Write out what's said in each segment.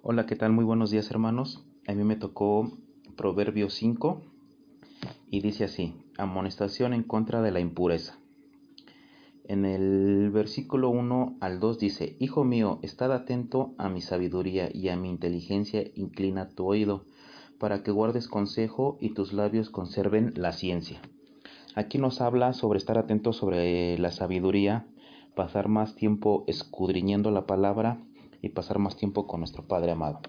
Hola, ¿qué tal? Muy buenos días hermanos. A mí me tocó Proverbio 5 y dice así, amonestación en contra de la impureza. En el versículo 1 al 2 dice, Hijo mío, estad atento a mi sabiduría y a mi inteligencia, inclina tu oído, para que guardes consejo y tus labios conserven la ciencia. Aquí nos habla sobre estar atentos sobre la sabiduría, pasar más tiempo escudriñando la palabra y pasar más tiempo con nuestro Padre amado.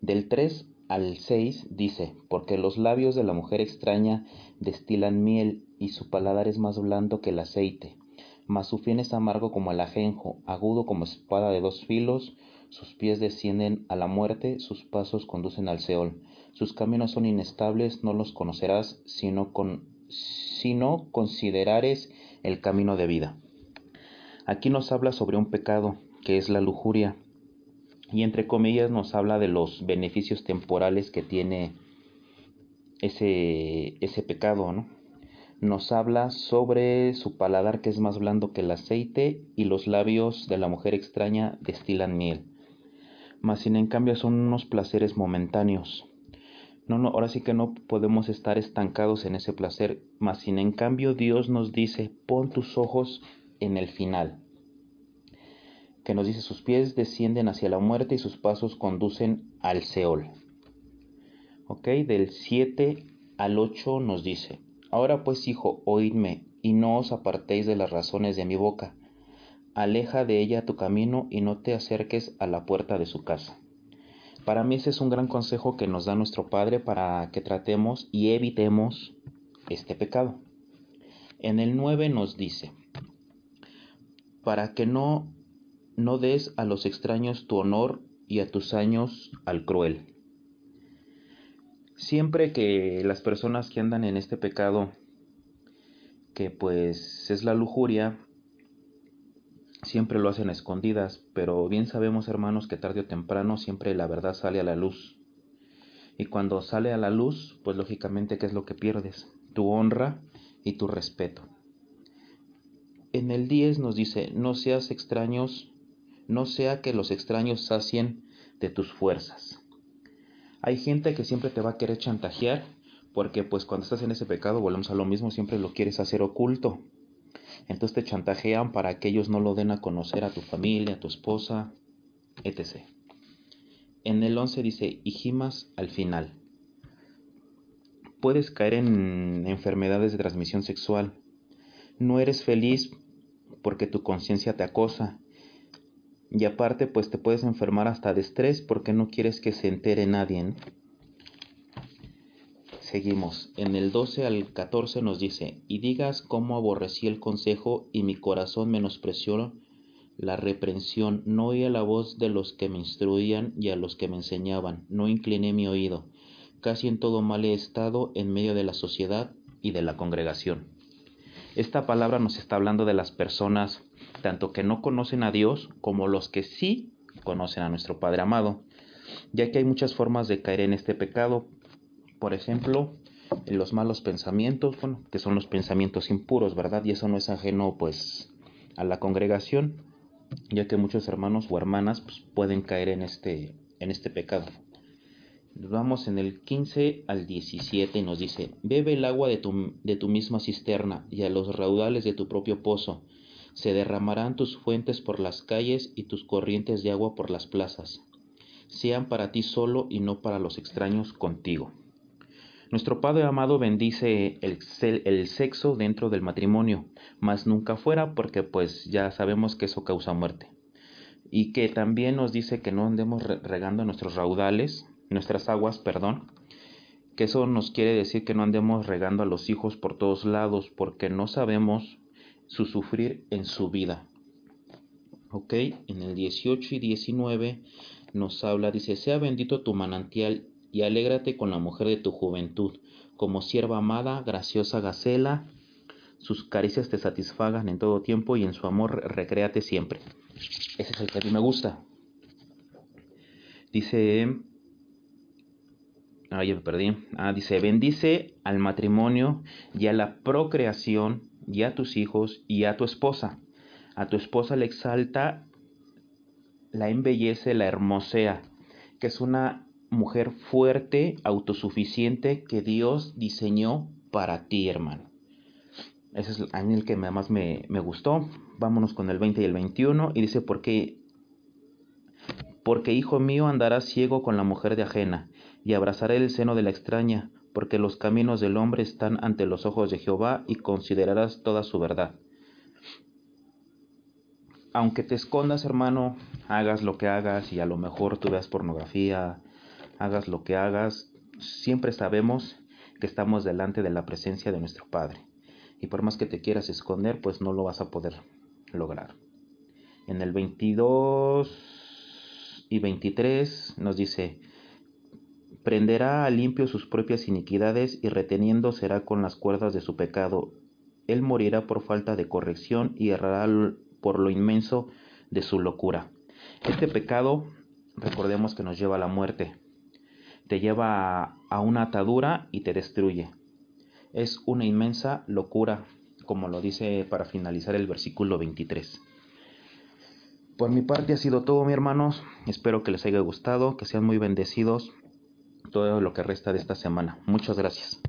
Del 3 al 6 dice, porque los labios de la mujer extraña destilan miel y su paladar es más blando que el aceite, mas su fin es amargo como el ajenjo, agudo como espada de dos filos, sus pies descienden a la muerte, sus pasos conducen al Seol, sus caminos son inestables, no los conocerás, sino, con, si no considerares el camino de vida. Aquí nos habla sobre un pecado, que es la lujuria, y entre comillas nos habla de los beneficios temporales que tiene ese, ese pecado, ¿no? Nos habla sobre su paladar que es más blando que el aceite y los labios de la mujer extraña destilan miel. Mas sin en cambio son unos placeres momentáneos. No, no, ahora sí que no podemos estar estancados en ese placer, mas sin en cambio Dios nos dice, pon tus ojos en el final que nos dice sus pies descienden hacia la muerte y sus pasos conducen al Seol. Ok, del 7 al 8 nos dice, ahora pues hijo, oídme y no os apartéis de las razones de mi boca. Aleja de ella tu camino y no te acerques a la puerta de su casa. Para mí ese es un gran consejo que nos da nuestro Padre para que tratemos y evitemos este pecado. En el 9 nos dice, para que no no des a los extraños tu honor y a tus años al cruel. Siempre que las personas que andan en este pecado, que pues es la lujuria, siempre lo hacen escondidas, pero bien sabemos hermanos que tarde o temprano siempre la verdad sale a la luz. Y cuando sale a la luz, pues lógicamente ¿qué es lo que pierdes? Tu honra y tu respeto. En el 10 nos dice, no seas extraños no sea que los extraños sacien de tus fuerzas. Hay gente que siempre te va a querer chantajear porque pues cuando estás en ese pecado, volvemos a lo mismo, siempre lo quieres hacer oculto. Entonces te chantajean para que ellos no lo den a conocer a tu familia, a tu esposa, etc. En el 11 dice, hijimas al final. Puedes caer en enfermedades de transmisión sexual. No eres feliz porque tu conciencia te acosa y aparte, pues te puedes enfermar hasta de estrés porque no quieres que se entere nadie. Seguimos. En el 12 al 14 nos dice, y digas cómo aborrecí el consejo y mi corazón menospreció la reprensión. No oía la voz de los que me instruían y a los que me enseñaban. No incliné mi oído. Casi en todo mal he estado en medio de la sociedad y de la congregación. Esta palabra nos está hablando de las personas tanto que no conocen a Dios como los que sí conocen a nuestro Padre amado, ya que hay muchas formas de caer en este pecado. Por ejemplo, en los malos pensamientos, bueno, que son los pensamientos impuros, ¿verdad? Y eso no es ajeno pues a la congregación, ya que muchos hermanos o hermanas pues, pueden caer en este, en este pecado. Vamos en el 15 al 17 y nos dice, bebe el agua de tu, de tu misma cisterna y a los raudales de tu propio pozo. Se derramarán tus fuentes por las calles y tus corrientes de agua por las plazas. Sean para ti solo y no para los extraños contigo. Nuestro Padre amado bendice el, el, sexo dentro del matrimonio, mas nunca fuera porque pues ya sabemos que eso causa muerte. Y que también nos dice que no andemos regando nuestros raudales, nuestras aguas, perdón, que eso nos quiere decir que no andemos regando a los hijos por todos lados, porque no sabemos su sufrir en su vida. Ok, en el 18 y 19 nos habla, dice, sea bendito tu manantial y alégrate con la mujer de tu juventud, como sierva amada, graciosa gacela, sus caricias te satisfagan en todo tiempo y en su amor recréate siempre. Ese es el que a mí me gusta. Dice Ah, ya me perdí. Ah, dice, bendice al matrimonio y a la procreación y a tus hijos y a tu esposa. A tu esposa le exalta la embellece, la hermosea, que es una mujer fuerte, autosuficiente que Dios diseñó para ti, hermano. Ese es el que más me, me gustó. Vámonos con el 20 y el 21. Y dice, porque, porque hijo mío andarás ciego con la mujer de ajena, y abrazaré el seno de la extraña, porque los caminos del hombre están ante los ojos de Jehová, y considerarás toda su verdad. Aunque te escondas, hermano, hagas lo que hagas, y a lo mejor tú veas pornografía, hagas lo que hagas, siempre sabemos que estamos delante de la presencia de nuestro Padre y por más que te quieras esconder, pues no lo vas a poder lograr. En el 22 y 23 nos dice, prenderá a limpio sus propias iniquidades y reteniendo será con las cuerdas de su pecado. Él morirá por falta de corrección y errará por lo inmenso de su locura. Este pecado, recordemos que nos lleva a la muerte, te lleva a una atadura y te destruye es una inmensa locura, como lo dice para finalizar el versículo 23. Por mi parte ha sido todo, mi hermanos. Espero que les haya gustado, que sean muy bendecidos todo lo que resta de esta semana. Muchas gracias.